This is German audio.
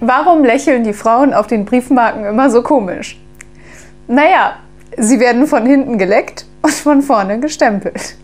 Warum lächeln die Frauen auf den Briefmarken immer so komisch? Naja, sie werden von hinten geleckt und von vorne gestempelt.